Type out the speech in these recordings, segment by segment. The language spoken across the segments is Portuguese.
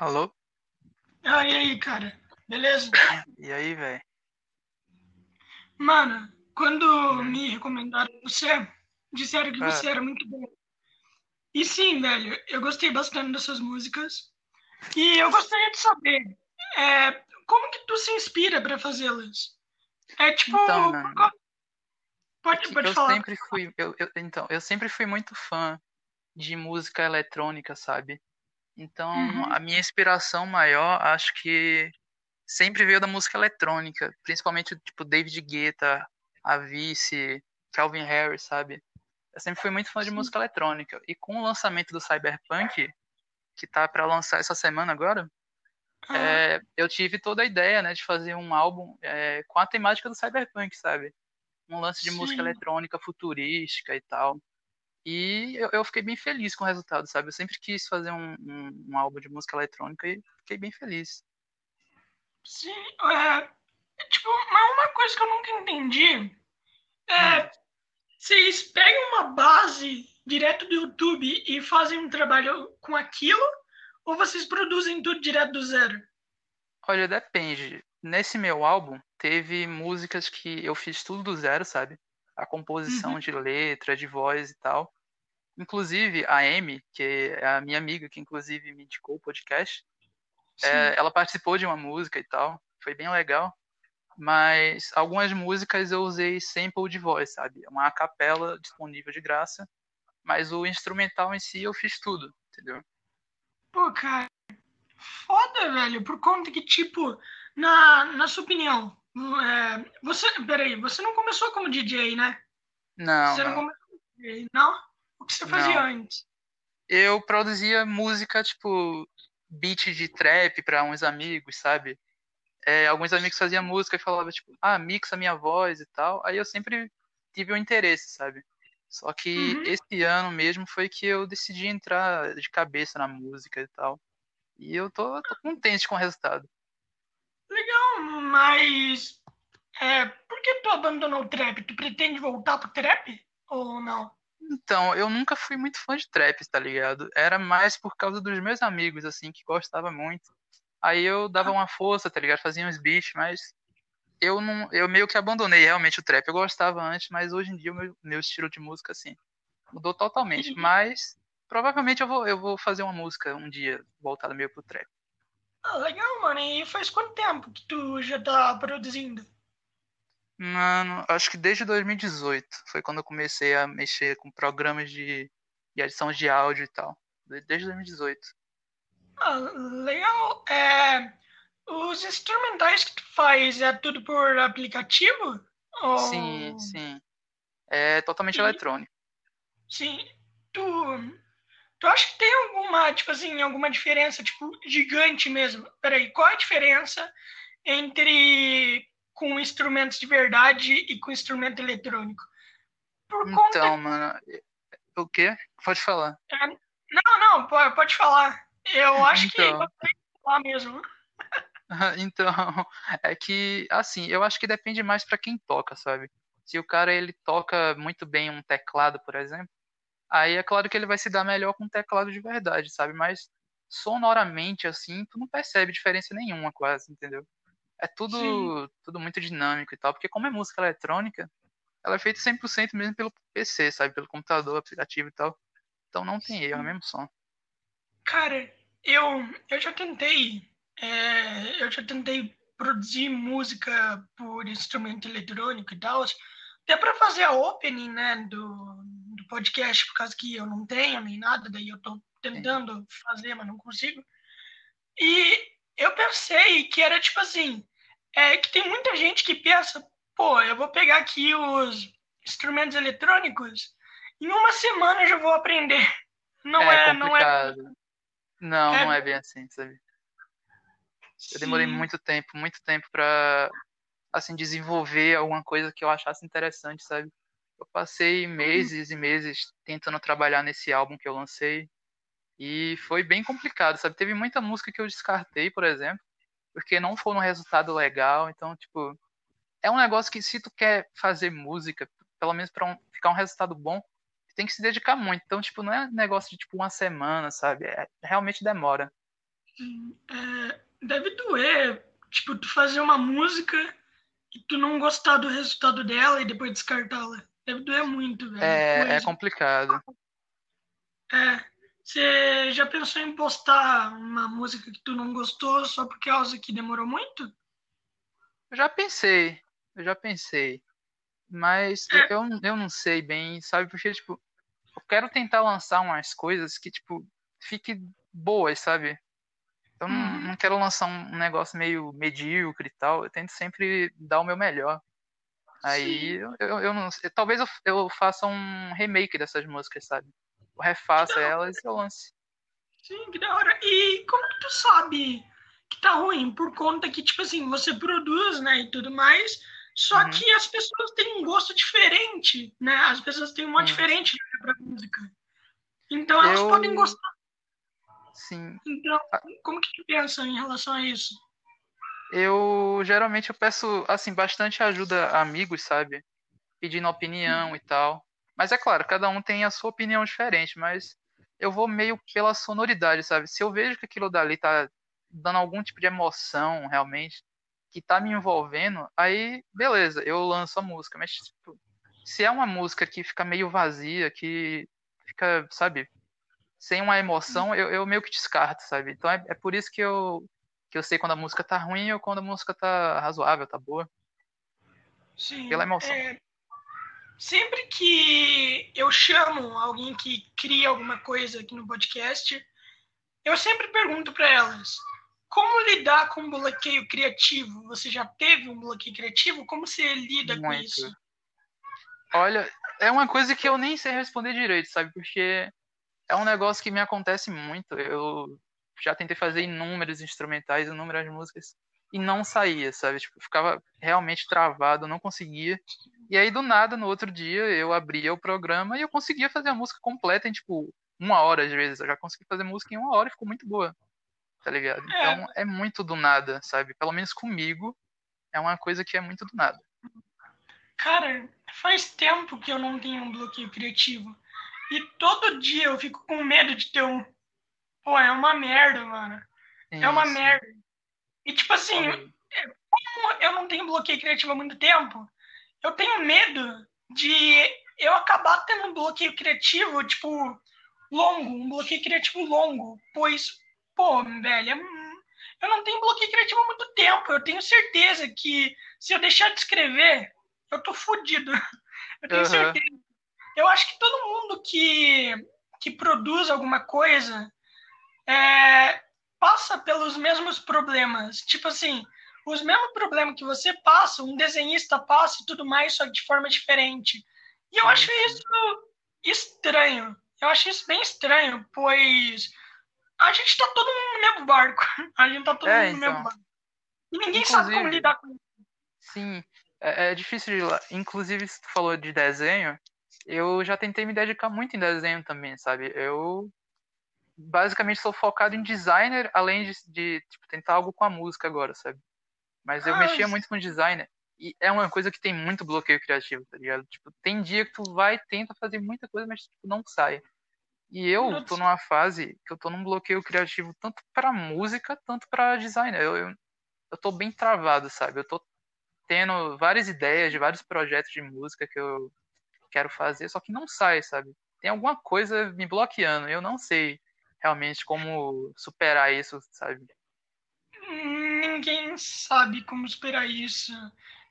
Alô? Ah, e aí, cara? Beleza? E aí, velho? Mano, quando me recomendaram você, disseram que Ah. você era muito bom. E sim, velho, eu gostei bastante dessas músicas. E eu gostaria de saber, é, como que tu se inspira pra fazê-las? É tipo... Então, mano, qual- Pode, que pode eu falar. sempre fui, eu, eu- então, eu sempre fui muito fã de música eletrônica, sabe? Então, Uhum. a minha inspiração maior, acho que sempre veio da música eletrônica, principalmente tipo David Guetta, Avicii, Calvin Harris, sabe? Eu sempre fui muito fã de música eletrônica. E com o lançamento do Cyberpunk, que tá pra lançar essa semana agora, Ah, é, eu tive toda a ideia, né, de fazer um álbum é, com a temática do cyberpunk, sabe? Um lance de música Sim. eletrônica futurística e tal. E eu, eu fiquei bem feliz com o resultado, sabe? Eu sempre quis fazer um, um, um álbum de música eletrônica e fiquei bem feliz. sim, é, tipo, mas uma coisa que eu nunca entendi é... Hum. Vocês pegam uma base direto do YouTube e fazem um trabalho com aquilo? Ou vocês produzem tudo direto do zero? Olha, depende. Nesse meu álbum, teve músicas que eu fiz tudo do zero, sabe? A composição Uhum. de letra, de voz e tal. Inclusive, a Amy, que é a minha amiga, que inclusive me indicou o podcast. É, ela participou de uma música e tal, foi bem legal. Mas algumas músicas eu usei sample de voz, sabe? Uma acapela disponível de graça, mas o instrumental em si eu fiz tudo, entendeu? Pô, cara, foda, velho. Por conta que, tipo, na, na sua opinião, é, você. Peraí, você não começou como DJ, né? Não, você não, não. começou como DJ, não? O que você fazia Não. antes? Eu produzia música, tipo, beat de trap pra uns amigos, sabe? É, alguns amigos faziam música e falavam, tipo, ah, mixa minha voz e tal. Aí eu sempre tive o interesse, sabe? Só que Uhum. esse ano mesmo foi que eu decidi entrar de cabeça na música e tal. E eu tô, tô contente com o resultado. Legal, mas. É, por que tu abandonou o trap? Tu pretende voltar pro trap? Ou não? Então, eu nunca fui muito fã de trap, tá ligado? Era mais por causa dos meus amigos, assim, que gostavam muito. Aí eu dava uma força, tá ligado? Fazia uns beats, mas eu não, eu meio que abandonei realmente o trap. Eu gostava antes, mas hoje em dia o meu, meu estilo de música, assim, mudou totalmente. Mas provavelmente eu vou, eu vou fazer uma música um dia voltada meio pro trap. Ah, legal, mano. E faz quanto tempo que tu já tá produzindo? Mano, acho que desde 2018 foi quando eu comecei a mexer com programas de, de edição de áudio e tal. De- Desde 2018. Ah, legal. É, os instrumentais que tu faz é tudo por aplicativo? Ou... Sim, sim. É totalmente Sim. eletrônico. Sim. Tu, tu acha que tem alguma, tipo assim, alguma diferença, tipo, gigante mesmo? Peraí, qual é a diferença entre com instrumentos de verdade e com instrumento eletrônico? Por conta Então, mano, o quê? Pode falar. Não, não, pode, pode falar. Eu acho Então. que falar mesmo. Então, é que, assim, eu acho que depende mais pra quem toca, sabe? Se o cara ele toca muito bem um teclado, por exemplo, aí é claro que ele vai se dar melhor com um teclado de verdade, sabe? Mas sonoramente, assim, tu não percebe diferença nenhuma, quase, entendeu? É tudo, Sim. tudo muito dinâmico e tal, porque como é música eletrônica, ela é feita 100% mesmo pelo PC, sabe? Pelo computador, aplicativo e tal. Então não tem erro, é o mesmo som. Cara, eu, eu já tentei. é, eu já tentei produzir música por instrumento eletrônico e tal. Até para fazer a opening, né, do, do podcast, por causa que eu não tenho nem nada, daí eu tô tentando fazer, mas não consigo. E eu pensei que era tipo assim, é que tem muita gente que pensa, pô, eu vou pegar aqui os instrumentos eletrônicos, em uma semana eu já vou aprender. Não é, não é. Não, É- não é bem assim, sabe? Eu demorei Sim. muito tempo, muito tempo pra, assim, desenvolver alguma coisa que eu achasse interessante, sabe? Eu passei meses e meses tentando trabalhar nesse álbum que eu lancei e foi bem complicado, sabe? Teve muita música que eu descartei, por exemplo, porque não foi um resultado legal, então, tipo, é um negócio que se tu quer fazer música, pelo menos pra um- ficar um resultado bom, tem que se dedicar muito. Então, tipo, não é negócio de, tipo, uma semana, sabe? É- realmente demora. É, deve doer, tipo, tu fazer uma música e tu não gostar do resultado dela e depois descartá-la. Deve doer muito, velho. É, é complicado. É. Você já pensou em postar uma música que tu não gostou só por causa que demorou muito? Eu já pensei, eu já pensei. Mas é. eu, eu não sei bem, sabe? Porque, tipo, eu quero tentar lançar umas coisas que, tipo, fique boas, sabe? Eu não, uhum. não quero lançar um negócio meio medíocre e tal. Eu tento sempre dar o meu melhor. Aí eu, eu, não Talvez eu, eu faça um remake dessas músicas, sabe? Eu refaça elas e eu lance. Sim, que da hora. E como que tu sabe que tá ruim? Por conta que, tipo assim, você produz, né, e tudo mais, só uhum. que as pessoas têm um gosto diferente, né? As pessoas têm um modo uhum. diferente pra música. Então elas eu... podem gostar Sim. Então, como que tu pensa em relação a isso? Eu geralmente eu peço assim bastante ajuda a amigos, sabe? Pedindo opinião e tal. Mas é claro, cada um tem a sua opinião diferente, mas eu vou meio pela sonoridade, sabe? Se eu vejo que aquilo dali tá dando algum tipo de emoção realmente, que tá me envolvendo, aí beleza, eu lanço a música. Mas tipo, se é uma música que fica meio vazia, que fica, sabe, sem uma emoção, eu, eu meio que descarto, sabe? Então é, é por isso que eu, que eu sei quando a música tá ruim ou quando a música tá razoável, tá boa. Sim. Pela emoção. É, sempre que eu chamo alguém que cria alguma coisa aqui no podcast, eu sempre pergunto para elas: como lidar com bloqueio criativo? Você já teve um bloqueio criativo? Como você lida Muito. com isso? Olha, é uma coisa que eu nem sei responder direito, sabe? Porque é um negócio que me acontece muito. Eu já tentei fazer inúmeros instrumentais, inúmeras músicas e não saía, sabe? Tipo, ficava realmente travado, não conseguia. E aí do nada, no outro dia, eu abria o programa e eu conseguia fazer a música completa em tipo uma hora às vezes. Eu já consegui fazer música em uma hora e ficou muito boa. Tá ligado? É. Então é muito do nada, sabe? Pelo menos comigo é uma coisa que é muito do nada. Cara, faz tempo que eu não tenho um bloqueio criativo. E todo dia eu fico com medo de ter um. Pô, é uma merda, mano. É, é uma merda. E tipo assim, é, como eu não tenho bloqueio criativo há muito tempo, eu tenho medo de eu acabar tendo um bloqueio criativo, tipo, longo, um bloqueio criativo longo. Pois, pô, velho, eu não tenho bloqueio criativo há muito tempo. Eu tenho certeza que se eu deixar de escrever, eu tô fudido. Eu tenho uhum. certeza eu acho que todo mundo que, que produz alguma coisa é, passa pelos mesmos problemas. Tipo assim, os mesmos problemas que você passa, um desenhista passa e tudo mais, só de forma diferente. E eu acho isso estranho. Eu acho isso bem estranho, pois a gente tá todo mundo no mesmo barco. A gente tá todo é, mundo no mesmo então. barco. E ninguém Inclusive, sabe como lidar com isso. Sim, é, é difícil de. Inclusive, se tu falou de desenho, eu já tentei me dedicar muito em desenho também, sabe? Eu basicamente sou focado em designer, além de, de tipo, tentar algo com a música agora, sabe? Mas eu ah, mexia muito com designer. E é uma coisa que tem muito bloqueio criativo, tá ligado? Tipo, tem dia que tu vai tenta fazer muita coisa, mas tipo, não sai. E eu tô numa fase que eu tô num bloqueio criativo tanto para música, tanto para designer. Eu, eu, eu tô bem travado, sabe? Eu tô tendo várias ideias de vários projetos de música que eu quero fazer, só que não sai, sabe? Tem alguma coisa me bloqueando, eu não sei realmente como superar isso, sabe? Ninguém sabe como superar isso.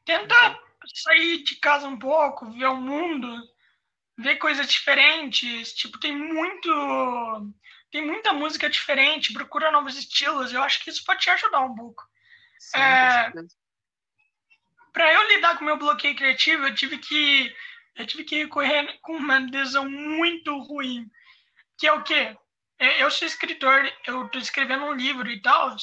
Tenta sair de casa um pouco, ver o mundo, ver coisas diferentes. Tipo, tem muito. Tem muita música diferente, procura novos estilos. Eu acho que isso pode te ajudar um pouco. Sim, é, para eu lidar com o meu bloqueio criativo, eu tive que eu tive que recorrer com uma decisão muito ruim, que é o quê? É, eu sou escritor, eu estou escrevendo um livro e tal,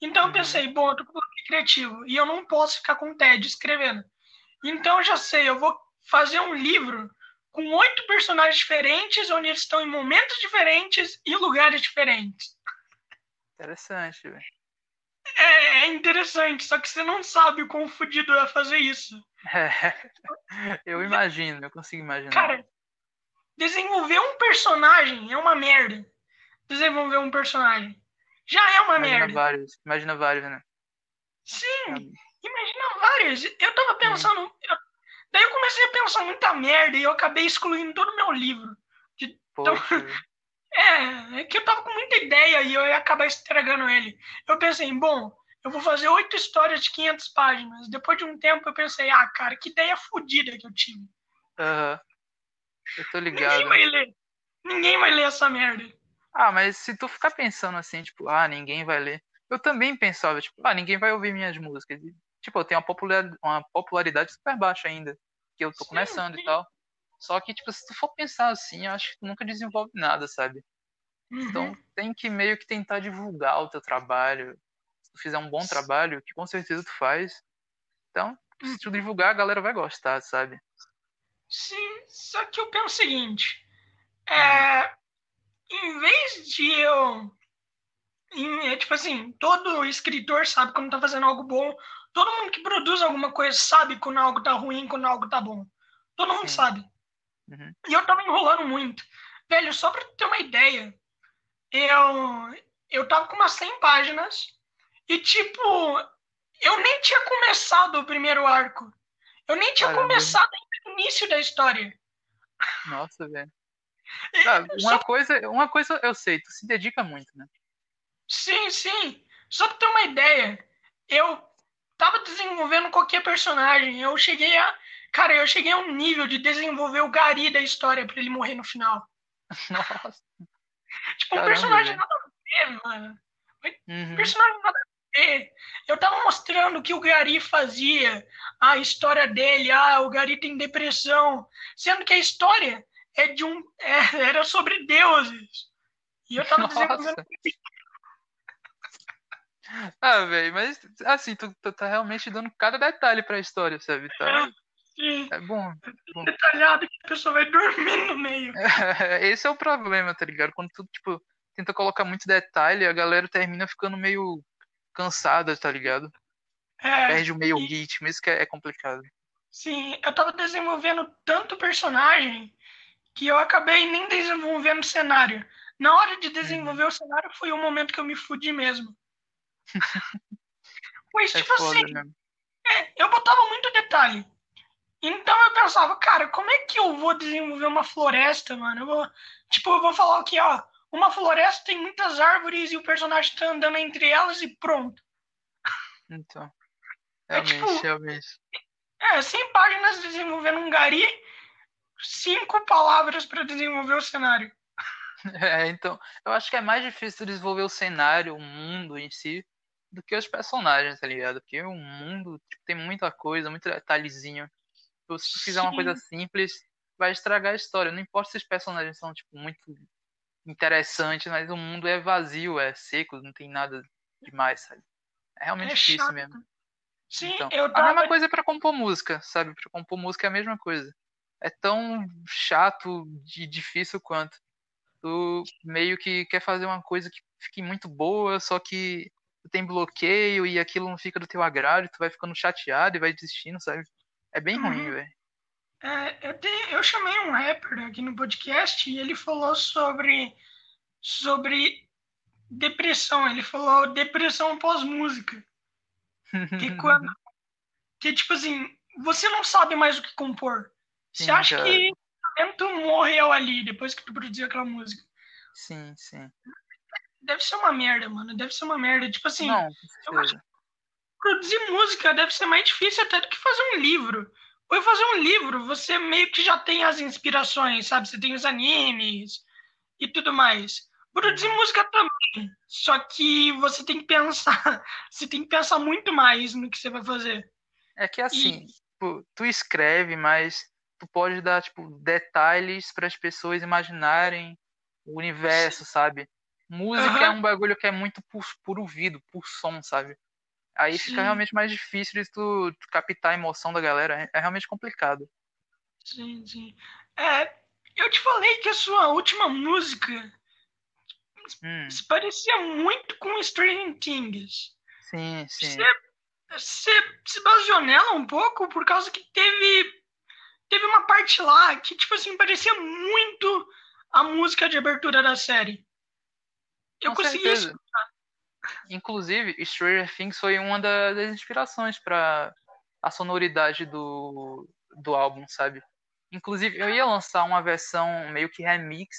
então eu uhum. pensei, bom, eu tô criativo e eu não posso ficar com tédio escrevendo. Então eu já sei, eu vou fazer um livro com oito personagens diferentes, onde eles estão em momentos diferentes e lugares diferentes. Interessante, velho. É, é interessante, só que você não sabe o quão fodido é fazer isso. É, eu imagino, eu consigo imaginar. Cara, desenvolver um personagem é uma merda. Desenvolver um personagem. já é uma Imagina merda. vários, imagina vários, né? Sim, imagina vários. Eu tava pensando. eu- daí eu comecei a pensar muita merda e eu acabei excluindo todo o meu livro. Então, Poxa, é, é que eu tava com muita ideia e eu ia acabar estragando ele. Eu pensei, bom, eu vou fazer oito histórias de 500 páginas. Depois de um tempo eu pensei, ah, cara, que ideia fodida que eu tive. aham. Eu tô Ninguém ligado. vai ler. Ninguém vai ler essa merda. Ah, mas se tu ficar pensando assim, tipo, ah, ninguém vai ler. Eu também pensava, tipo, ah, ninguém vai ouvir minhas músicas. E, tipo, eu tenho uma popularidade, uma popularidade super baixa ainda. Que eu tô começando sim. e tal. Só que, tipo, se tu for pensar assim, eu acho que tu nunca desenvolve nada, sabe? Então Uhum. tem que meio que tentar divulgar o teu trabalho. Se tu fizer um bom trabalho, que com certeza tu faz. Então, se tu divulgar, a galera vai gostar, sabe? Sim, só que eu penso o seguinte: é, em vez de eu. em- é tipo assim, todo escritor sabe quando tá fazendo algo bom, todo mundo que produz alguma coisa sabe quando algo tá ruim, quando algo tá bom. Todo mundo Sim. sabe. Uhum. E eu tava enrolando muito. Velho, só pra ter uma ideia, eu, eu tava com umas 100 páginas e, tipo, eu nem tinha começado o primeiro arco. Eu nem tinha Caramba. começado ainda o início da história. Nossa, velho. Ah, só uma coisa, uma coisa eu sei, tu se dedica muito, né? Sim, sim. Só pra ter uma ideia, eu tava desenvolvendo qualquer personagem. Eu cheguei a. Cara, eu cheguei a um nível de desenvolver o Gary da história pra ele morrer no final. Nossa. Tipo, um Caramba, personagem velho. nada a ver, mano. Uhum. Personagem nada a ver. Eu tava mostrando o que o Gary fazia, a história dele. Ah, o Gary tem depressão. Sendo que a história é de um. é- era sobre deuses. E eu tava Nossa. desenvolvendo. Ah, velho, mas assim, tu, tu tá realmente dando cada detalhe pra história, sabe? Tá, Sim, é bom. detalhado que a pessoa vai dormir no meio. Esse é o problema, tá ligado? Quando tu, tipo, tenta colocar muito detalhe, a galera termina ficando meio cansada, tá ligado? É, Perde o meio e- ritmo, isso que é, é complicado. sim, eu tava desenvolvendo tanto personagem que eu acabei nem desenvolvendo o cenário. Na hora de desenvolver o cenário foi o momento que eu me fudi mesmo. Mas, É tipo foda assim, mesmo. eu botava muito detalhe. Então eu pensava, cara, como é que eu vou desenvolver uma floresta, mano? Eu vou, tipo, eu vou falar aqui, ó, uma floresta tem muitas árvores e o personagem tá andando entre elas e pronto. Então. É Realmente, tipo- realmente. É, 100 páginas desenvolvendo um gari, cinco palavras pra desenvolver o cenário. É, então, eu acho que é mais difícil desenvolver o cenário, o mundo em si, do que os personagens, tá ligado? Porque o mundo tipo, tem muita coisa, muito detalhezinho. Então, Se tu fizer uma Sim. coisa simples, vai estragar a história. Não importa se os personagens são, tipo, muito interessantes, mas o mundo é vazio, é seco, não tem nada demais, sabe? É realmente É difícil chato. mesmo. Sim, Então, eu a tava. mesma coisa pra compor música, sabe? Pra compor música é a mesma coisa. É tão chato e difícil quanto. Tu meio que quer fazer uma coisa que fique muito boa, só que tu tem bloqueio e aquilo não fica do teu agrado, tu vai ficando chateado e vai desistindo, sabe? É bem ruim, Uhum. velho. É, eu, eu chamei um rapper aqui no podcast e ele falou sobre, sobre depressão. Ele falou depressão pós-música. Que quando. Que tipo assim, você não sabe mais o que compor. Você acha cara. que o talento morreu ali depois que tu produziu aquela música. Sim, sim. Deve ser uma merda, mano. Deve ser uma merda. Tipo assim, Não, eu acho certeza. produzir música deve ser mais difícil até do que fazer um livro. Ou fazer um livro, você meio que já tem as inspirações, sabe? Você tem os animes e tudo mais. Produzir Uhum. música também. Só que você tem que pensar. Você tem que pensar muito mais no que você vai fazer. É que assim, tipo, tu escreve, mas tu pode dar, tipo, detalhes para as pessoas imaginarem o universo, sabe? Música é Aham. um bagulho que é muito por, por ouvido, por som, sabe? Aí Sim. fica realmente mais difícil de tu, tu captar a emoção da galera. É, é realmente complicado. Sim, sim. É, eu te falei que a sua última música Hum, se parecia muito com Stranger Things. sim, sim. Você, você se baseou nela um pouco por causa que teve teve uma parte lá que tipo assim parecia muito a música de abertura da série. Eu Com consegui certeza. Inclusive, Stranger Things foi uma das inspirações para a sonoridade do, do álbum, sabe? Inclusive, eu ia lançar uma versão meio que remix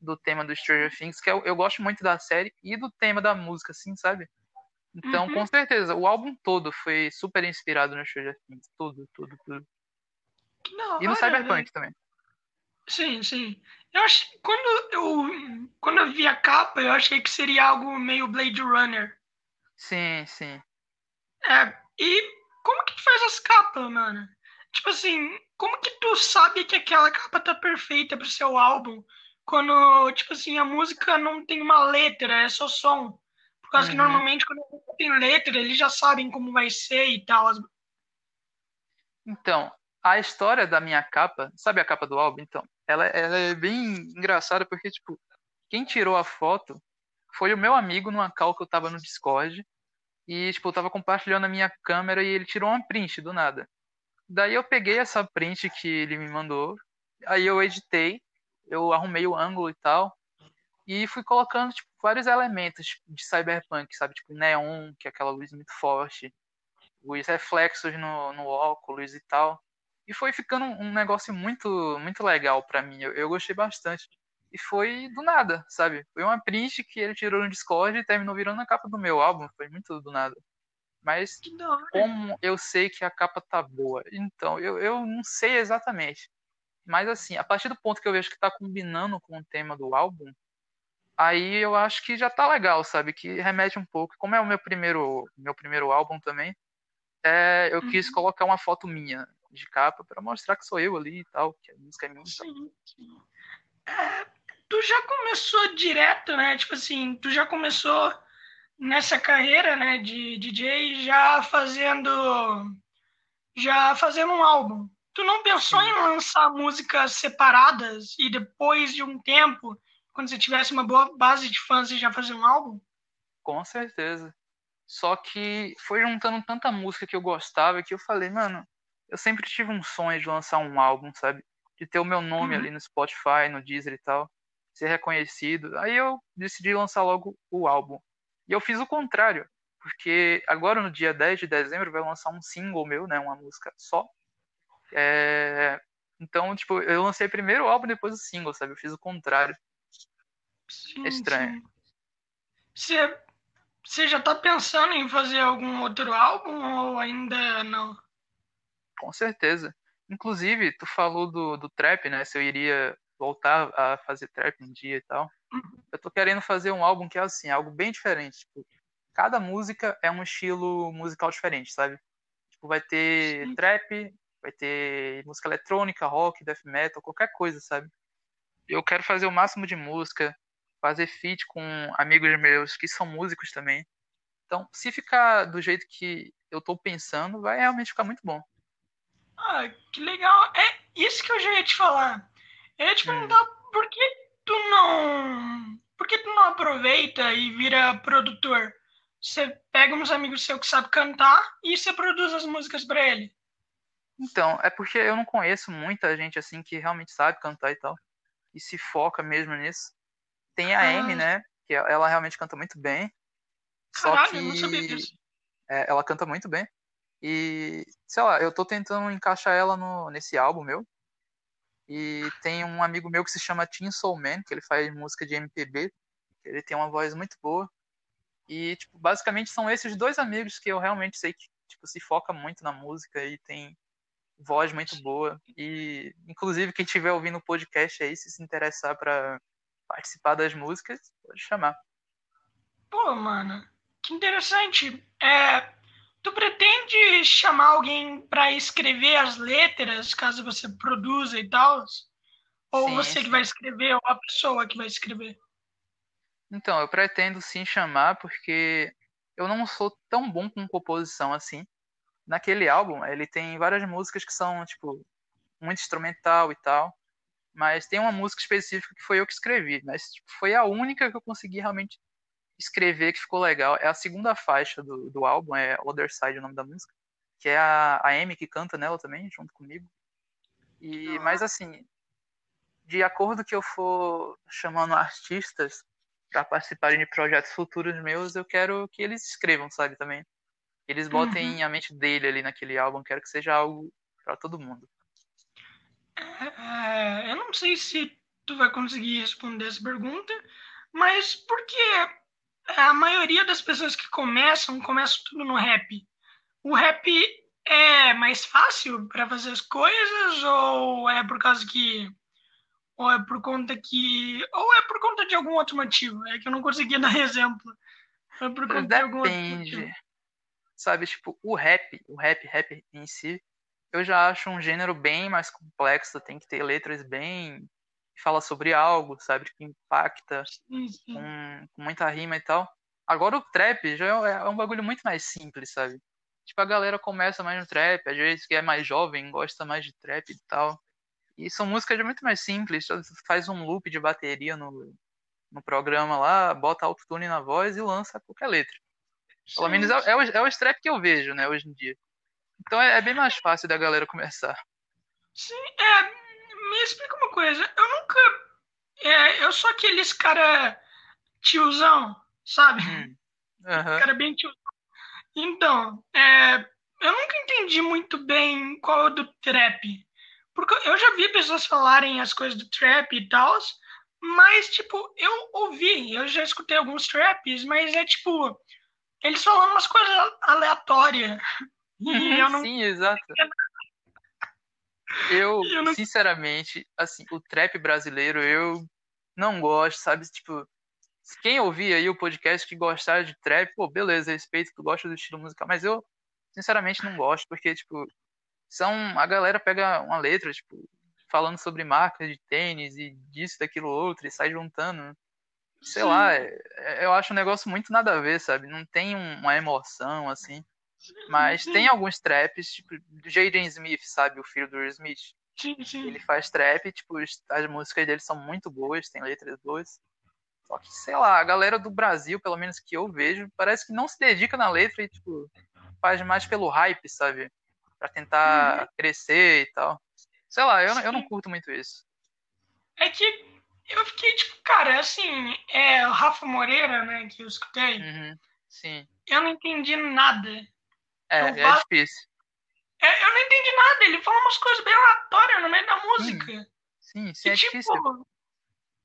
do tema do Stranger Things, que eu, eu gosto muito da série e do tema da música, assim, sabe? Então, uhum. com certeza, o álbum todo foi super inspirado no Stranger Things. Tudo, tudo, tudo. Não, e no Cyberpunk né? também. Sim, sim. Eu acho quando eu quando eu vi a capa, eu achei que seria algo meio Blade Runner. Sim, sim. É, e como que tu faz as capas, mano? Tipo assim, como que tu sabe que aquela capa tá perfeita pro seu álbum? Quando, tipo assim, a música não tem uma letra, é só som. Por causa uhum. que normalmente quando tem letra, eles já sabem como vai ser e tal. Então, a história da minha capa, sabe a capa do álbum? Então, ela, ela é bem engraçada porque, tipo, quem tirou a foto foi o meu amigo numa call que eu tava no Discord. E, tipo, eu tava compartilhando a minha câmera e ele tirou uma print do nada. Daí eu peguei essa print que ele me mandou, aí eu editei, eu arrumei o ângulo e tal, e fui colocando, tipo, vários elementos de cyberpunk, sabe? Tipo, neon, que é aquela luz muito forte, os reflexos no, no óculos e tal. E foi ficando um negócio muito muito legal para mim. Eu, eu, gostei bastante. E foi do nada, sabe? Foi uma print que ele tirou no Discord e terminou virando a capa do meu álbum. Foi muito do nada. Mas como eu sei que a capa tá boa? Então, eu, eu não sei exatamente. Mas assim, a partir do ponto que eu vejo que tá combinando com o tema do álbum, aí eu acho que já tá legal, sabe? Que remete um pouco. Como é o meu primeiro, meu primeiro álbum também, é, eu uhum. quis colocar uma foto minha de capa para mostrar que sou eu ali e tal, que a música é minha. Sim, sim. É, tu já começou direto, né? Tipo assim, tu já começou nessa carreira, né, de DJ já fazendo já fazendo um álbum. Tu não pensou sim. em lançar músicas separadas e depois de um tempo, quando você tivesse uma boa base de fãs, e já fazer um álbum? Com certeza. Só que foi juntando tanta música que eu gostava que eu falei, mano, eu sempre tive um sonho de lançar um álbum, sabe? De ter o meu nome uhum. ali no Spotify, no Deezer e tal, ser reconhecido. Aí eu decidi lançar logo o álbum. E eu fiz o contrário, porque agora no dia 10 de dezembro vai lançar um single meu, né? Uma música só. É... Então, tipo, eu lancei primeiro o álbum depois o single, sabe? Eu fiz o contrário. Sim, é estranho. Você, você já tá pensando em fazer algum outro álbum ou ainda não? Com certeza. Inclusive, tu falou do, do trap, né? Se eu iria voltar a fazer trap um dia e tal. Eu tô querendo fazer um álbum que é assim, algo bem diferente. Tipo, cada música é um estilo musical diferente, sabe? Tipo, vai ter Sim. trap, vai ter música eletrônica, rock, death metal, qualquer coisa, sabe? Eu quero fazer o máximo de música, fazer feat com amigos meus que são músicos também. Então, se ficar do jeito que eu tô pensando, vai realmente ficar muito bom. Ah, que legal. É isso que eu já ia te falar. Eu ia te hum. perguntar por que tu não. Por que tu não aproveita e vira produtor? Você pega uns amigos seus que sabem cantar e você produz as músicas para ele. Então, é porque eu não conheço muita gente assim que realmente sabe cantar e tal. E se foca mesmo nisso. Tem a ah. Amy, né? Que ela realmente canta muito bem. Caralho, Só que eu não sabia disso. É, ela canta muito bem. E, sei lá, eu tô tentando encaixar ela no, nesse álbum meu. E tem um amigo meu que se chama Tim Soulman, que ele faz música de MPB. Ele tem uma voz muito boa. E, tipo, basicamente são esses dois amigos que eu realmente sei que, tipo, se foca muito na música e tem voz muito boa. E, inclusive, quem estiver ouvindo o podcast aí, se se interessar para participar das músicas, pode chamar. Pô, mano, que interessante. É, Tu pretende chamar alguém para escrever as letras, caso você produza e tal? Ou sim, você sim. que vai escrever, ou a pessoa que vai escrever? Então, eu pretendo sim chamar, porque eu não sou tão bom com composição assim. Naquele álbum, ele tem várias músicas que são, tipo, muito instrumental e tal. Mas tem uma música específica que foi eu que escrevi. Mas tipo, foi a única que eu consegui realmente escrever que ficou legal. É a segunda faixa do, do álbum, é Other Side o nome da música. Que é a, a Amy que canta nela também, junto comigo. E, mas assim, de acordo que eu for chamando artistas, para participarem de projetos futuros meus, eu quero que eles escrevam, sabe, também. Eles botem uhum. a mente dele ali naquele álbum, quero que seja algo para todo mundo. É, eu não sei se tu vai conseguir responder essa pergunta, mas porque a maioria das pessoas que começam, começam tudo no rap. O rap é mais fácil para fazer as coisas ou é por causa que ou é por conta que ou é por conta de algum outro motivo? É que eu não consegui dar exemplo. É por conta Depende. de algum outro motivo. Sabe, tipo, o rap, o rap, rap em si, eu já acho um gênero bem mais complexo, tem que ter letras bem fala sobre algo, sabe, que impacta sim. Com, com, muita rima e tal. Agora o trap já é, é um bagulho muito mais simples, sabe? Tipo, a galera começa mais no trap, às vezes que é mais jovem, gosta mais de trap e tal. E são músicas muito mais simples, faz um loop de bateria no, no programa lá, bota autotune na voz e lança qualquer letra. Pelo menos é, é, o, é o strap que eu vejo, né, hoje em dia. Então é, é bem mais fácil da galera começar. Sim, é. Me explica uma coisa. Eu nunca. É, eu sou aqueles cara tiozão, sabe? Hum. Uhum. Cara bem tiozão. Então, é, eu nunca entendi muito bem qual é o do trap. Porque eu já vi pessoas falarem as coisas do trap e tal, mas, tipo, eu ouvi, eu já escutei alguns traps, mas é tipo, eles falando umas coisas aleatórias. Não... Sim, exato. Eu, eu não... sinceramente, assim, o trap brasileiro eu não gosto, sabe? Tipo, quem ouvir aí o podcast que gostar de trap, pô, beleza, respeito, tu gosta do estilo musical, mas eu, sinceramente, não gosto, porque, tipo, são. A galera pega uma letra, tipo, falando sobre marcas de tênis e disso, daquilo, outro, e sai juntando. Sei Sim. lá, é, é, eu acho um negócio muito nada a ver, sabe? Não tem uma emoção, assim. Mas tem alguns traps, tipo, do Jaden Smith, sabe? O filho do Will Smith. Ele faz trap, tipo, as músicas dele são muito boas, tem letras boas. Só que, sei lá, a galera do Brasil, pelo menos que eu vejo, parece que não se dedica na letra e, tipo, faz mais pelo hype, sabe? Pra tentar uhum. crescer e tal. Sei lá, eu, eu não curto muito isso. É que eu fiquei, tipo, cara, assim, é o Rafa Moreira, né, que eu escutei. Uhum. Sim. Eu não entendi nada. É, é difícil. É, eu não entendi nada, ele fala umas coisas bem aleatórias no meio da música. Sim, sim, e, é tipo, difícil.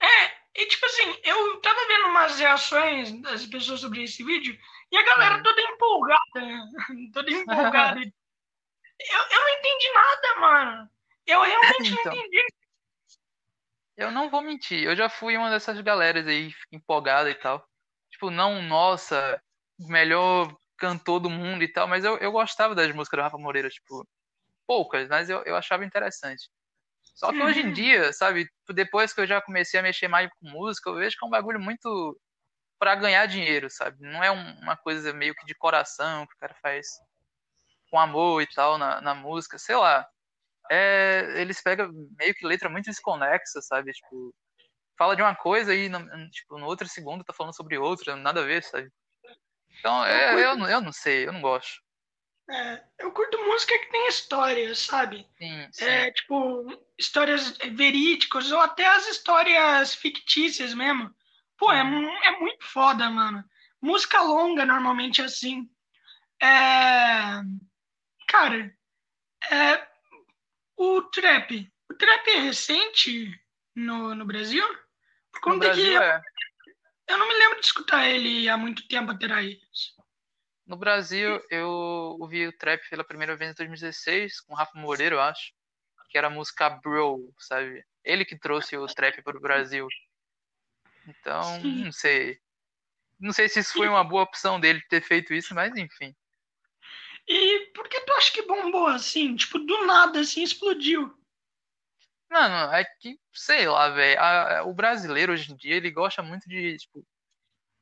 É, e tipo assim, eu tava vendo umas reações das pessoas sobre esse vídeo e a galera toda empolgada, toda empolgada. eu, eu não entendi nada, mano. Eu realmente então, não entendi. Eu não vou mentir, eu já fui uma dessas galeras aí empolgada e tal. Tipo, não, nossa, melhor cantor do mundo e tal, mas eu, eu gostava das músicas do Rafa Moreira, tipo, poucas, mas eu, eu achava interessante. Só que hoje em dia, sabe, depois que eu já comecei a mexer mais com música, eu vejo que é um bagulho muito para ganhar dinheiro, sabe? Não é uma coisa meio que de coração que o cara faz com amor e tal na, na música, sei lá. É, eles pegam meio que letra muito desconexa, sabe? Tipo, fala de uma coisa e no, tipo, no outro segundo tá falando sobre outra, nada a ver, sabe? Então, é, eu, eu, eu não sei, eu não gosto. É, eu curto música que tem histórias, sabe? Sim, sim. É, tipo, histórias verídicas ou até as histórias fictícias mesmo. Pô, é, hum. é muito foda, mano. Música longa normalmente é assim. É... Cara, é... o trap. O trap é recente no, no Brasil? Por conta no Brasil, que é. Eu não me lembro de escutar ele há muito tempo atrás. No Brasil, eu ouvi o trap pela primeira vez em 2016, com o Rafa Moreira, eu acho, que era a música Bro, sabe? Ele que trouxe o trap para o Brasil. Então, Sim. não sei. Não sei se isso foi uma boa opção dele ter feito isso, mas enfim. E por que tu acha que bombou assim? Tipo, do nada, assim, explodiu. Mano, é que, sei lá, velho. O brasileiro hoje em dia, ele gosta muito de, tipo,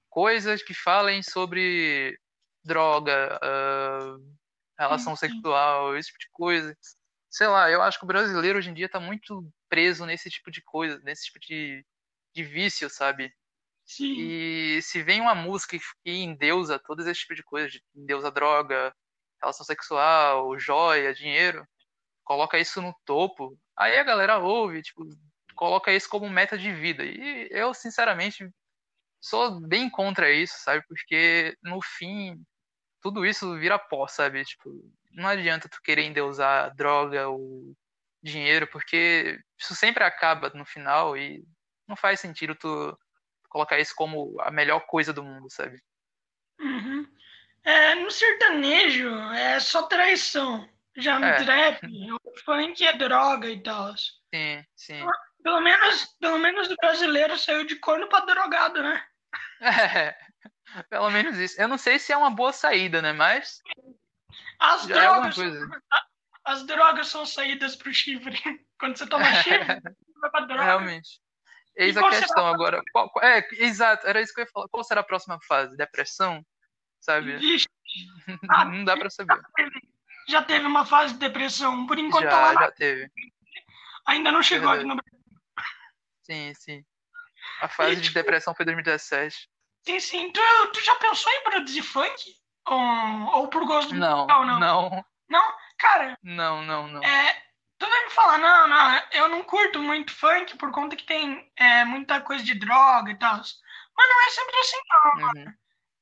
coisas que falem sobre droga, uh, relação uhum. sexual, esse tipo de coisa. Sei lá, eu acho que o brasileiro hoje em dia tá muito preso nesse tipo de coisa, nesse tipo de, de vício, sabe? Sim. E se vem uma música que endeusa todos esse tipo de coisa, endeusa droga, relação sexual, joia, dinheiro, coloca isso no topo, aí a galera ouve, tipo, coloca isso como meta de vida. E eu, sinceramente, sou bem contra isso, sabe? Porque no fim, tudo isso vira pó, sabe? Tipo, não adianta tu querer endeusar droga ou dinheiro, porque isso sempre acaba no final e não faz sentido tu colocar isso como a melhor coisa do mundo, sabe? Uhum. É, no sertanejo é só traição. Já no é. trap, o funk é droga e tal. Sim, sim. Pelo menos, pelo menos o brasileiro saiu de corno pra drogado, né? É, pelo menos isso. Eu não sei se é uma boa saída, né? Mas. As, é drogas, é as drogas são saídas pro chifre. Quando você toma chifre, vai pra droga. Realmente. Eis a questão agora. Qual, é, exato, era isso que eu ia falar. Qual será a próxima fase? Depressão? Sabe? Vixe. Ah, não dá pra saber. Já teve uma fase de depressão. Por enquanto, já, tá já teve. Ainda não chegou aqui no Brasil. Sim, sim. A fase e, tipo, de depressão foi 2017. Sim, sim. Tu, tu já pensou em produzir funk? Ou, ou por gosto do não, musical, não? Não. Não? Cara. Não, não, não. É, tu deve falar, não, não, eu não curto muito funk por conta que tem é, muita coisa de droga e tal. Mas não é sempre assim, não. Uhum.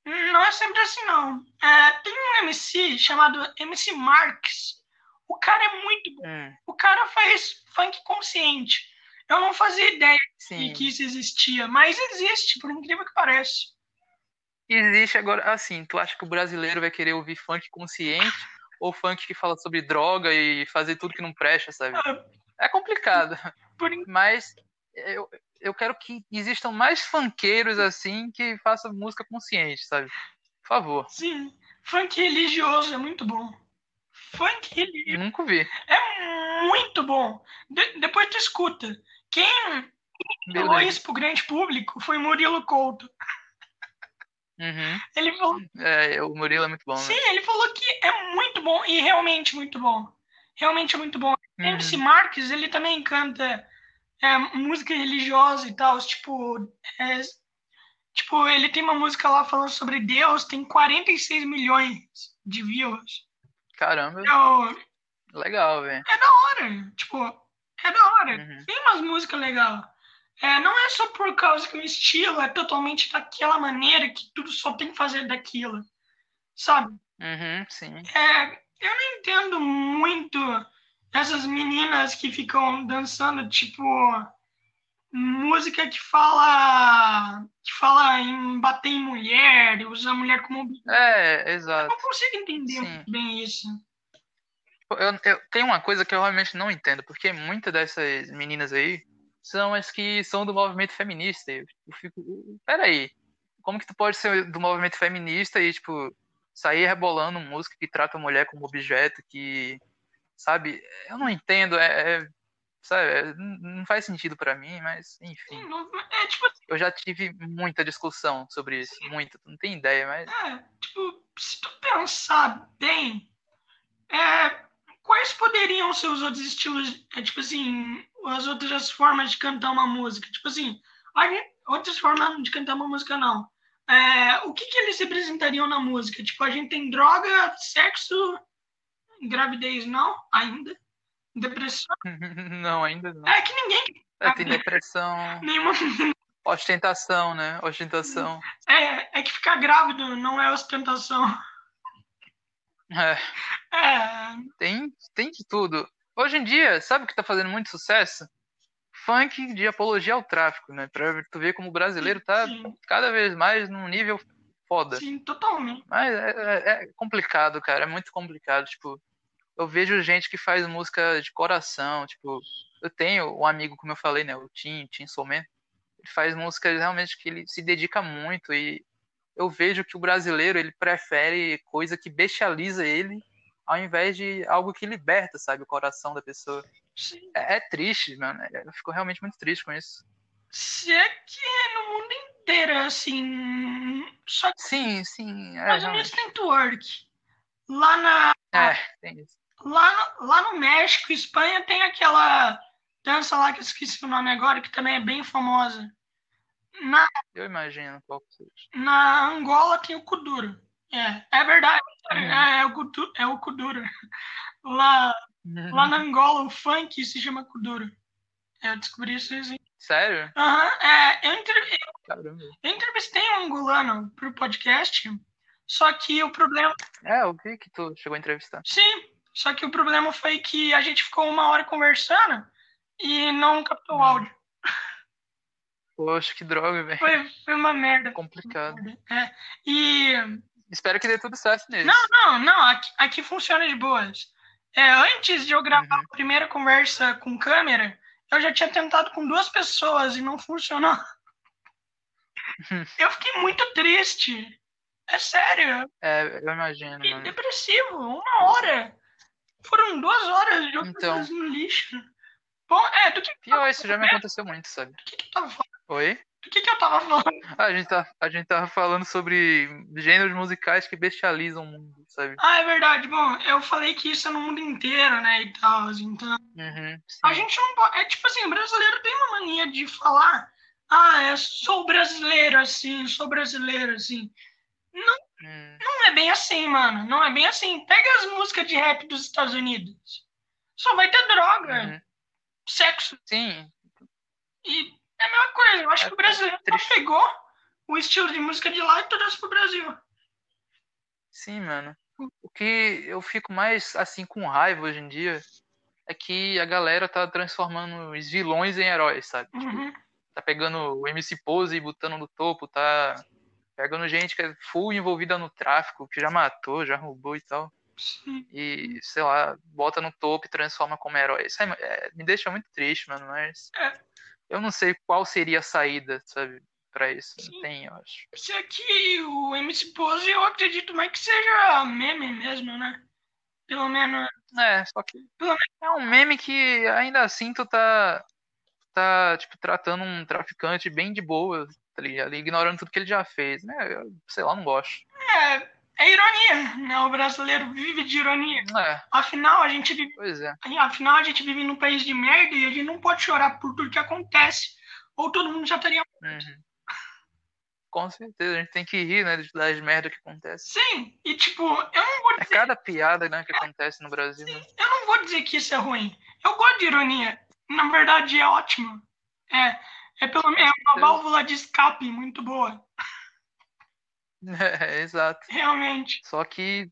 Não é sempre assim, não. É, tem um MC chamado MC Marx. O cara é muito bom. Uhum. O cara faz funk consciente. Eu não fazia ideia Sim. de que isso existia, mas existe, por incrível que pareça. Existe agora, assim, tu acha que o brasileiro vai querer ouvir funk consciente ou funk que fala sobre droga e fazer tudo que não presta, sabe? Ah, é complicado. Mas eu, eu quero que existam mais funkeiros assim que façam música consciente, sabe? Por favor. Sim, funk religioso é muito bom. Funk religioso. Nunca vi. É muito bom. De depois tu escuta. Quem falou isso pro grande público foi Murilo Couto. Uhum. Ele falou. É, o Murilo é muito bom. Né? Sim, ele falou que é muito bom e realmente muito bom. Realmente é muito bom. Uhum. MC Marques, ele também canta é, música religiosa e tal. Tipo, é, tipo, ele tem uma música lá falando sobre Deus, tem 46 milhões de views. Caramba. Eu, Legal, velho. É da hora. Tipo, é da hora. Uhum. Tem umas músicas legais. É, não é só por causa que o estilo é totalmente daquela maneira que tudo só tem que fazer daquilo, sabe? Uhum, sim. É, eu não entendo muito essas meninas que ficam dançando, tipo, música que fala que fala em bater em mulher, usar a mulher como É, exato. Eu não consigo entender Sim. bem isso. Eu, eu, tem uma coisa que eu realmente não entendo, porque muitas dessas meninas aí são as que são do movimento feminista. Eu fico, peraí, como que tu pode ser do movimento feminista e, tipo, sair rebolando música que trata a mulher como objeto, que, sabe, eu não entendo, é, é sabe, é, não faz sentido para mim, mas, enfim. É, tipo, eu já tive muita discussão sobre isso, muita, tu não tem ideia, mas... É, tipo, se tu pensar bem, é, quais poderiam ser os outros estilos, é, tipo assim, as outras formas de cantar uma música? Tipo assim, outras formas de cantar uma música não. É, o que, que eles representariam na música? Tipo, a gente tem droga, sexo, gravidez não, ainda. Depressão? Não, ainda não. É que ninguém. É, tem depressão. Nenhuma. Ostentação, né? Ostentação. É, é que ficar grávido não é ostentação. É. É. Tem, tem de tudo. Hoje em dia, sabe o que tá fazendo muito sucesso? Funk de apologia ao tráfico, né? Pra tu ver como o brasileiro tá Sim. cada vez mais num nível foda. Sim, totalmente. Mas é, é, é, complicado, cara. É muito complicado. Tipo, eu vejo gente que faz música de coração. Tipo, eu tenho um amigo, como eu falei, né? O Tim, Tim Somen. Ele faz músicas realmente que ele se dedica muito e eu vejo que o brasileiro ele prefere coisa que bestializa ele ao invés de algo que liberta, sabe, o coração da pessoa. É, é, triste, mano. É, eu fico realmente muito triste com isso. Se é que é no mundo inteiro, assim. Só que sim, sim. É, Estados Unidos tem twerk. Lá na. É, tem isso. Lá, lá no México, Espanha, tem aquela dança lá que eu esqueci o nome agora, que também é bem famosa. Na, eu imagino qual que seja. Na Angola tem o Kuduro. É, é verdade. Uhum. É, é, o, é o Kuduro. Lá, uhum. lá na Angola, o funk se chama Kuduro. Eu descobri isso assim. Sério? Aham, uhum, é, eu, entre, eu Caramba. Eu entrevistei um angolano pro podcast, só que o problema. É, eu vi que tu chegou a entrevistar. Sim, só que o problema foi que a gente ficou uma hora conversando e não captou o áudio. Poxa, que droga, velho. Foi, foi uma merda. Complicado. É. E. Espero que dê tudo certo neles. Não, não, não, aqui, aqui funciona de boas. É, antes de eu gravar Uhum. a primeira conversa com câmera, eu já tinha tentado com duas pessoas e não funcionou. eu fiquei muito triste. É sério. É, eu imagino, Fiquei mano. depressivo. Uma hora. Foram duas horas de Então. no lixo. Bom, é, do que, Pior, isso já me aconteceu muito, sabe? do que, que eu tava falando? Oi? Do que, que eu tava falando? Ah, a gente, tá, a gente tava falando sobre gêneros musicais que bestializam o mundo, sabe? Ah, é verdade. Bom, eu falei que isso é no mundo inteiro, né, e tal. Então, Uhum, a gente não pode... É tipo assim, o brasileiro tem uma mania de falar ah, eu sou brasileiro, assim, sou brasileiro, assim. Hum, Não é bem assim, mano. Não é bem assim. Pega as músicas de rap dos Estados Unidos. Só vai ter droga, uhum. sexo. Sim, E é a mesma coisa. Eu acho É que o brasileiro só triste. pegou o estilo de música de lá e trouxe pro Brasil. sim, mano. O que eu fico mais, assim, com raiva hoje em dia é que a galera tá transformando os vilões em heróis, sabe? Uhum. Tá pegando o MC Pose e botando no topo, tá pegando gente que é full envolvida no tráfico, que já matou, já roubou e tal. E, sei lá, bota no topo e transforma como herói. Isso aí, é, me deixa muito triste, mano, mas É. eu não sei qual seria a saída, sabe, pra isso. Sim. Não tem, eu acho. Esse aqui, o MC Pose, eu acredito mais que seja meme mesmo, né? Pelo menos. É, só que Pelo é um meme que ainda assim tu tá, tá tipo, tratando um traficante bem de boa, tá ligado? Ignorando tudo que ele já fez, né? Eu, sei lá, não gosto. É, é ironia, né? O brasileiro vive de ironia. É, Afinal, a gente vive. pois é. Afinal, a gente vive num país de merda e a gente não pode chorar por tudo que acontece. Ou todo mundo já estaria. Uhum. Com certeza, a gente tem que rir, né, das merdas que acontecem. Sim, e tipo, eu não vou É dizer, cada piada, né, que acontece no Brasil. né? eu não vou dizer que isso é ruim. Eu gosto de ironia. Na verdade, é ótimo. É, é pelo menos uma válvula de escape muito boa. É, exato. Realmente. Só que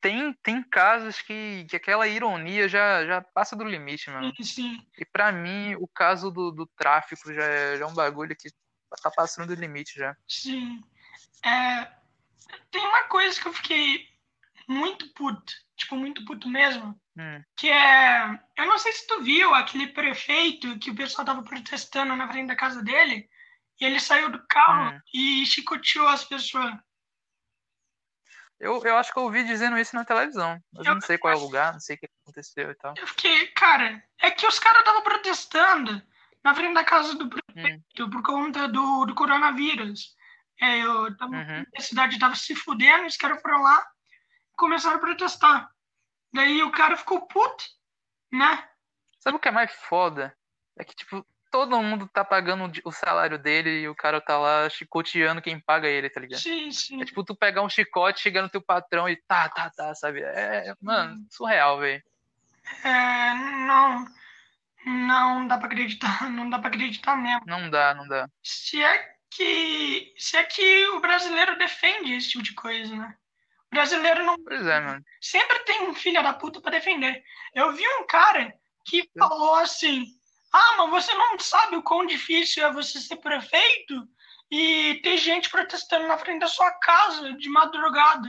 tem, tem casos que, que aquela ironia já, já passa do limite, mano. Sim, sim. E pra mim, o caso do, do tráfico já é, já é um bagulho que tá passando do limite já. Sim. É, tem uma coisa que eu fiquei muito puto, tipo, muito puto mesmo, Hum, que é. Eu não sei se tu viu aquele prefeito que o pessoal tava protestando na frente da casa dele, e ele saiu do carro Hum. e chicoteou as pessoas. Eu, eu acho que eu ouvi dizendo isso na televisão. Mas eu não sei qual é o lugar, não sei o que aconteceu e tal. Eu fiquei, cara, é que os caras estavam protestando na frente da casa do prefeito por conta do, do coronavírus. É, eu tava, Uhum. a cidade tava se fudendo, os caras foram lá e começaram a protestar. Daí o cara ficou puto, né? Sabe o que é mais foda? É que, tipo, todo mundo tá pagando o salário dele e o cara tá lá chicoteando quem paga ele, tá ligado? Sim, sim. É tipo tu pegar um chicote, chegar no teu patrão e tá, tá, tá, sabe? É, mano, surreal, velho. É, não, não dá pra acreditar, não dá pra acreditar mesmo. Não dá, não dá. Se é que, se é que o brasileiro defende esse tipo de coisa, né? Brasileiro não Pois é, mano. sempre tem um filho da puta pra defender. Eu vi um cara que falou assim: Ah, mas você não sabe o quão difícil é você ser prefeito e ter gente protestando na frente da sua casa de madrugada.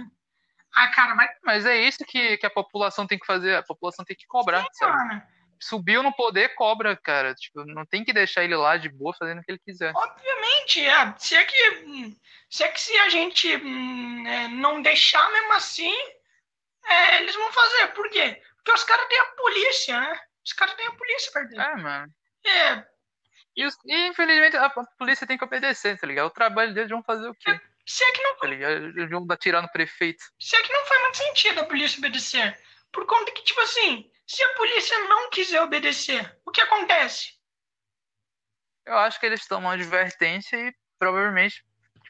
Ah, cara, mas, Mas é isso que, que a população tem que fazer. A população tem que cobrar, sabe? mano, Subiu no poder, cobra, cara. Tipo, não tem que deixar ele lá de boa fazendo o que ele quiser. obviamente, é. Se é que, hum, se, é que se a gente hum, é, não deixar mesmo assim, é, eles vão fazer. Por quê? Porque os caras têm a polícia, né? Os caras têm a polícia perto deles. É, mano. É, E, os- e, infelizmente a polícia tem que obedecer, tá ligado? O trabalho deles vão fazer o quê? se é que não Tá ligado? Eles vão atirar no prefeito. Se é que não faz muito sentido a polícia obedecer. Por conta que, tipo assim, se a polícia não quiser obedecer, o que acontece? Eu acho que eles tomam advertência e provavelmente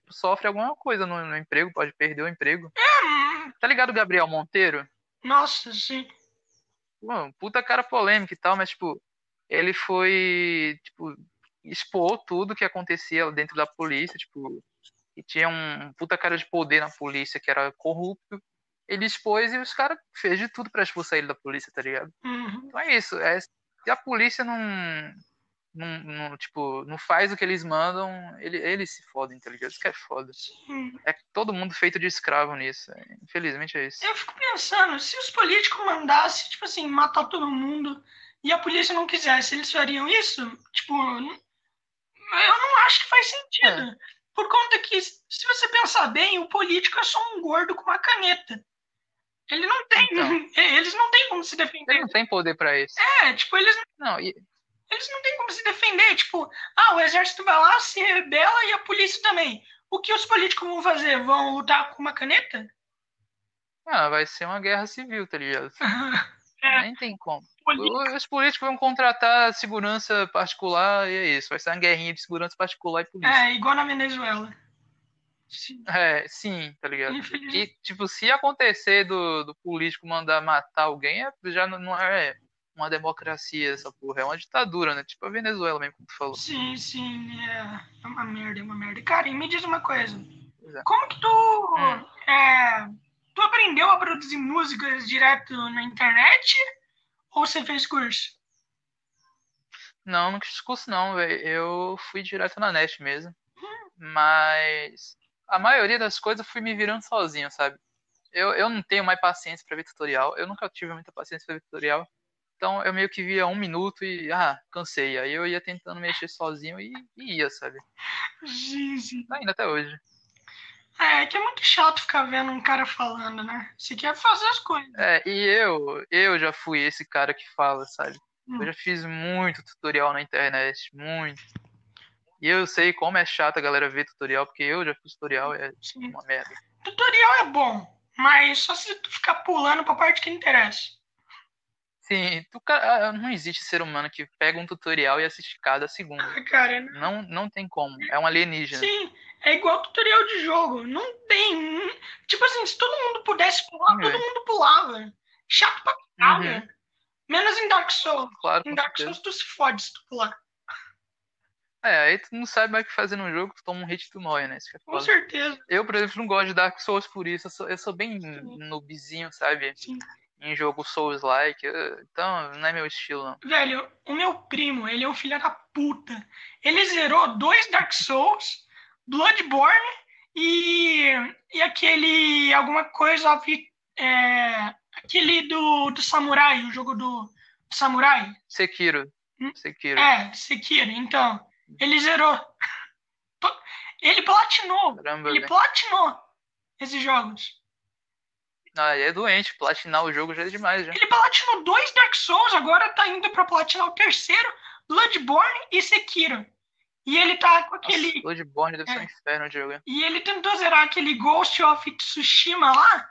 sofre alguma coisa no, no emprego, pode perder o emprego. Hum, Tá ligado o Gabriel Monteiro? nossa, sim. Pô, puta cara polêmico e tal, mas tipo, ele foi, tipo, expor tudo que acontecia dentro da polícia, tipo, que tinha um puta cara de poder na polícia que era corrupto. Ele expôs e os caras fez de tudo para expulsar ele da polícia, tá ligado? Uhum. Então é isso. É, se a polícia não, não, não, tipo, não faz o que eles mandam, ele, eles se fodem, tá ligado? Isso que é foda. Sim. É todo mundo feito de escravo nisso. Infelizmente é isso. Eu fico pensando, se os políticos mandassem, tipo assim, matar todo mundo e a polícia não quisesse, eles fariam isso? Tipo, eu não acho que faz sentido. É. Por conta que, se você pensar bem, o político é só um gordo com uma caneta. Ele não tem. Então. Eles não têm como se defender. Não tem poder pra isso. É, tipo, eles, Não, e, eles não têm como se defender. Tipo, ah, o exército vai lá, se rebela e a polícia também. O que os políticos vão fazer? Vão lutar com uma caneta? ah, vai ser uma guerra civil, tá ligado? É. Nem tem como. Político- Os políticos vão contratar segurança particular e é isso. Vai ser uma guerrinha de segurança particular e polícia. É, igual na Venezuela. Sim. É, sim, tá ligado? E, tipo, se acontecer do, do político mandar matar alguém, é- já não não é uma democracia essa porra, é uma ditadura, né? Tipo a Venezuela mesmo, como tu falou. Sim, sim, é, é uma merda, é uma merda. Cara, e me diz uma coisa. É. Como que tu, é, tu aprendeu a produzir músicas direto na internet ou você fez curso? Não, não fiz curso não, velho. Eu fui direto na net mesmo. Mas a maioria das coisas eu fui me virando sozinho, sabe? Eu, eu não tenho mais paciência pra ver tutorial. Eu nunca tive muita paciência pra ver tutorial. Então eu meio que via um minuto e, ah, cansei. Aí eu ia tentando mexer sozinho e, e ia, sabe? Sim. Ainda até hoje. É, que é muito chato ficar vendo um cara falando, né? Você quer fazer as coisas. É, e eu, eu já fui esse cara que fala, sabe? Hum. Eu já fiz muito tutorial na internet, muito. E eu sei como é chato a galera ver tutorial, porque eu já fiz tutorial, é Sim. uma merda. Tutorial é bom, mas só se tu ficar pulando pra parte que interessa. Sim, tu, ca- ah, não existe ser humano que pega um tutorial e assiste cada segundo. Ah, Cara, Não, não tem como. É um alienígena. sim, é igual tutorial de jogo. Não tem. hum, Tipo assim, se todo mundo pudesse pular, Sim, todo mundo pulava. Chato pra caralho. Uhum. Menos em Dark Souls. Claro, Em Dark certeza. Souls tu se fode se tu pular. É, aí tu não sabe mais o que fazer no jogo, tu toma um hit e tu morre, né? É Com certeza. Eu, por exemplo, não gosto de Dark Souls por isso. Eu sou, eu sou bem noobzinho, sabe? Sim. Em jogo Souls-like. eu- Então, não é meu estilo, não. Velho, o meu primo, ele é um filho da puta. Ele zerou dois Dark Souls, Bloodborne e, e aquele. alguma coisa. É, aquele do, do Samurai, o jogo do, do Samurai. Sekiro. Hum? Sekiro. É, Sekiro. Então, ele zerou. Ele platinou. Caramba, Ele velho. platinou esses jogos. Ah, é doente. Platinar o jogo já é demais, já. Ele platinou dois Dark Souls, agora tá indo pra platinar o terceiro, Bloodborne e Sekiro. E ele tá com aquele. Nossa, Bloodborne deve ser um É. inferno de jogo. E ele tentou zerar aquele Ghost of Tsushima lá,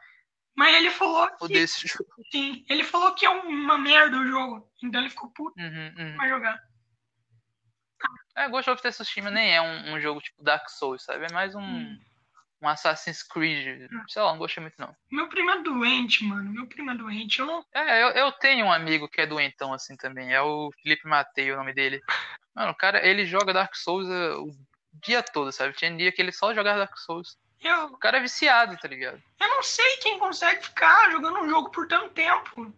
mas ele falou que. Odeio esse jogo. Sim, ele falou que é uma merda o jogo. Então ele ficou puto Uhum, uhum. pra jogar. É, Ghost of Tsushima nem é um, um jogo tipo Dark Souls, sabe? É mais um, Hum. Um Assassin's Creed. Sei lá, não gostei muito não. Meu primo é doente, mano. Meu primo é doente. Eu não. É, eu, eu tenho um amigo que é doentão assim também. É o Felipe Matei, o nome dele. Mano, o cara, ele joga Dark Souls é, o dia todo, sabe? Tinha dia que ele só jogava Dark Souls. Eu, O cara é viciado, tá ligado? eu não sei quem consegue ficar jogando um jogo por tanto tempo.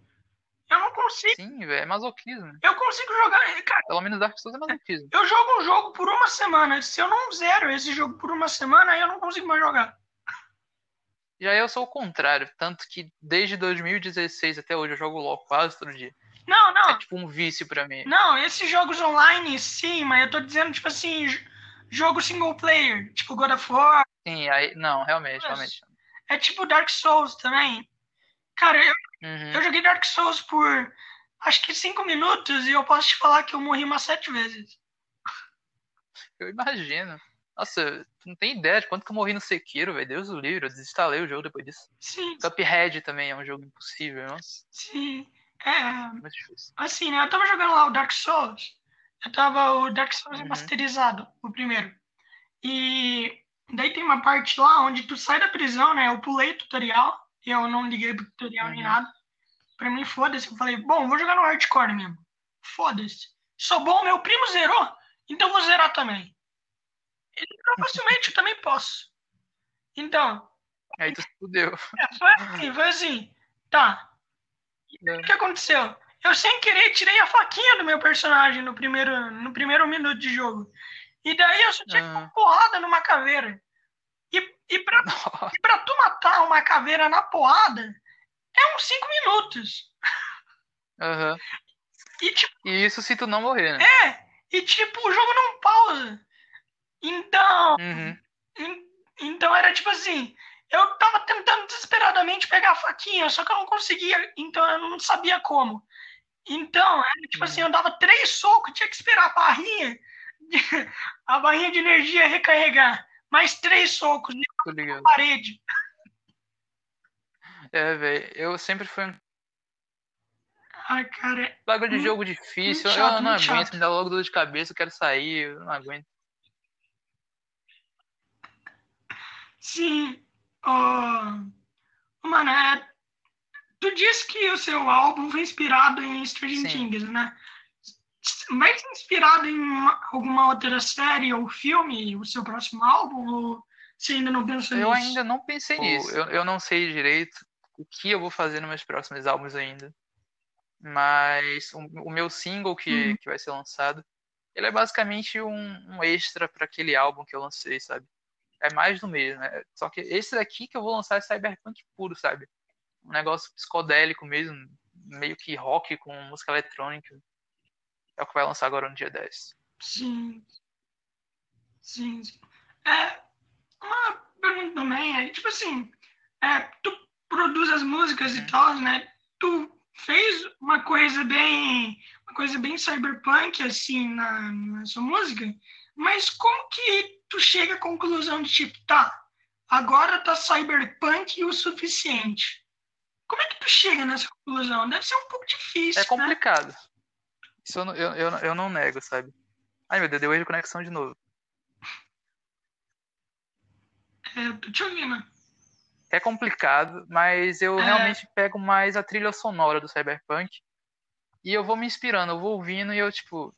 Eu não consigo. Sim, velho, é masoquismo. Eu consigo jogar. Cara, Pelo menos Dark Souls é masoquismo. eu jogo um jogo por uma semana. Se eu não zero esse jogo por uma semana, aí eu não consigo mais jogar. Já eu sou o contrário, tanto que desde 2016 até hoje eu jogo LoL quase todo dia. Não, não. É tipo um vício pra mim. Não, esses jogos online, sim, mas eu tô dizendo, tipo assim, jogo single player, tipo God of War, Sim, aí, não, realmente, Mas- realmente. é tipo Dark Souls também. Cara, eu, Uhum. eu joguei Dark Souls por acho que cinco minutos e eu posso te falar que eu morri umas sete vezes. Eu imagino. Nossa, tu não tem ideia de quanto que eu morri no Sekiro, velho. Deus o livre, eu desinstalei o jogo depois disso. Sim, Cuphead também é um jogo impossível, nossa, sim. É, muito difícil. assim, né? Eu tava jogando lá o Dark Souls. Eu tava o Dark Souls Uhum. remasterizado, o primeiro. E daí tem uma parte lá onde tu sai da prisão, né? Eu pulei o tutorial. Eu não liguei pro tutorial nem Uhum. nada. Pra mim, foda-se. Eu falei, bom, vou jogar no hardcore mesmo. Foda-se. Sou bom, meu primo zerou. Então vou zerar também. E provavelmente eu também posso. Então. Aí tu fudeu. É, foi assim, foi assim. Tá. É. O que aconteceu? Eu sem querer tirei a faquinha do meu personagem no primeiro, no primeiro minuto de jogo. E daí eu só tinha uhum. uma porrada numa caveira. E, pra, pra tu matar uma caveira na porrada, é uns 5 minutos. Uhum. E, tipo, e isso se tu não morrer, né? É, e tipo, o jogo não pausa. Então. Uhum. então era tipo assim. Eu tava tentando desesperadamente pegar a faquinha, só que eu não conseguia, então eu não sabia como. Então, era tipo assim, eu dava três socos, tinha que esperar a barrinha, a barrinha de energia recarregar. Mais três socos na parede. É, velho, eu sempre fui um. Ai, cara. Bagulho de jogo difícil, chato, eu não aguento, chato. me dá logo dor de cabeça, eu quero sair, eu não aguento. Sim. Oh, mano, é, tu disse que o seu álbum foi inspirado em Stranger Things, né? Vai ser inspirado em uma, alguma outra série ou filme, o seu próximo álbum? Ou você ainda não pensou eu nisso? Eu ainda não pensei nisso. Eu, eu não sei direito o que eu vou fazer nos meus próximos álbuns ainda. Mas o, o meu single que, uhum. que vai ser lançado, ele é basicamente um, um extra para aquele álbum que eu lancei, sabe? É mais do mesmo. Né? Só que esse daqui que eu vou lançar é cyberpunk puro, sabe? Um negócio psicodélico mesmo, meio que rock com música eletrônica. É o que vai lançar agora no dia 10. Sim. Sim. É, uma pergunta também é, tipo assim, é, tu produz as músicas e uhum. tal, né? Tu fez uma coisa bem, uma coisa bem cyberpunk assim na, na sua música, mas como que tu chega à conclusão de tipo, tá, agora tá cyberpunk o suficiente? Como é que tu chega nessa conclusão? Deve ser um pouco difícil. É né? complicado. Né? Isso eu, eu, eu, eu não nego, sabe? Ai meu Deus, deu erro de conexão de novo. É, tô te ouvindo é complicado, mas eu é. realmente pego mais a trilha sonora do Cyberpunk e eu vou me inspirando, eu vou ouvindo e eu, tipo,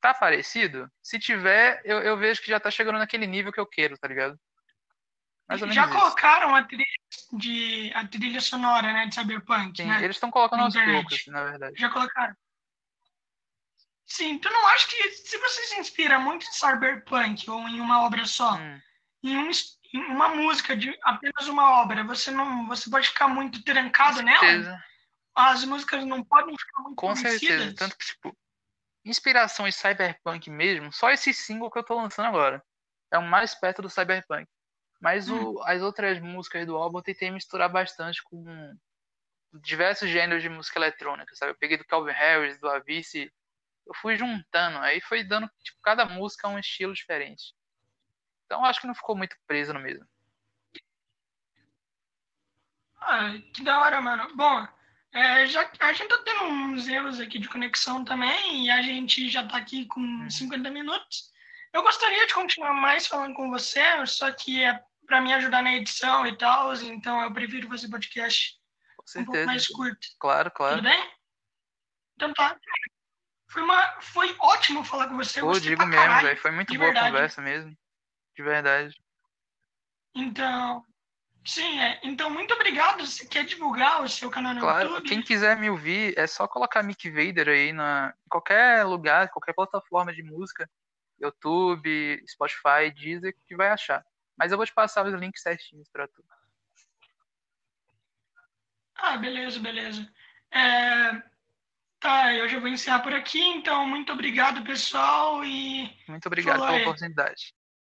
tá parecido? Se tiver, eu, eu vejo que já tá chegando naquele nível que eu quero, tá ligado? já colocaram a trilha, de, a trilha sonora, né, de Cyberpunk, Sim, né? eles estão colocando aos poucos, na verdade. Já colocaram. Sim, tu não acha que se você se inspira muito em Cyberpunk ou em uma obra só, hum. em um uma música de apenas uma obra, você não, você pode ficar muito trancado nela. As músicas não podem ficar muito Com conhecidas. certeza, tanto que tipo, inspiração em cyberpunk mesmo, só esse single que eu tô lançando agora é o mais perto do cyberpunk. Mas hum. o, as outras músicas do álbum eu tentei misturar bastante com diversos gêneros de música eletrônica, sabe? Eu peguei do Calvin Harris, do Avicii, eu fui juntando, aí foi dando, tipo, cada música um estilo diferente. Então acho que não ficou muito preso no mesmo. Ah, que da hora, mano. Bom, é, já, a gente tá tendo uns erros aqui de conexão também e a gente já tá aqui com uhum. 50 minutos. Eu gostaria de continuar mais falando com você, só que é para me ajudar na edição e tal, então eu prefiro fazer podcast um pouco mais curto. Claro, claro. Tudo bem? Então tá. Foi, uma, foi ótimo falar com você. Pô, digo mesmo, velho. Foi muito boa verdade. a conversa mesmo. De verdade. Então, sim, é. Então, muito obrigado. Você quer divulgar o seu canal no claro, YouTube? Quem quiser me ouvir, é só colocar Mick Vader aí na em qualquer lugar, qualquer plataforma de música. YouTube, Spotify, Deezer, que vai achar. Mas eu vou te passar os links certinhos para tu. Ah, beleza, beleza. É... Tá, eu já vou encerrar por aqui, então muito obrigado, pessoal, e... Muito obrigado pela oportunidade.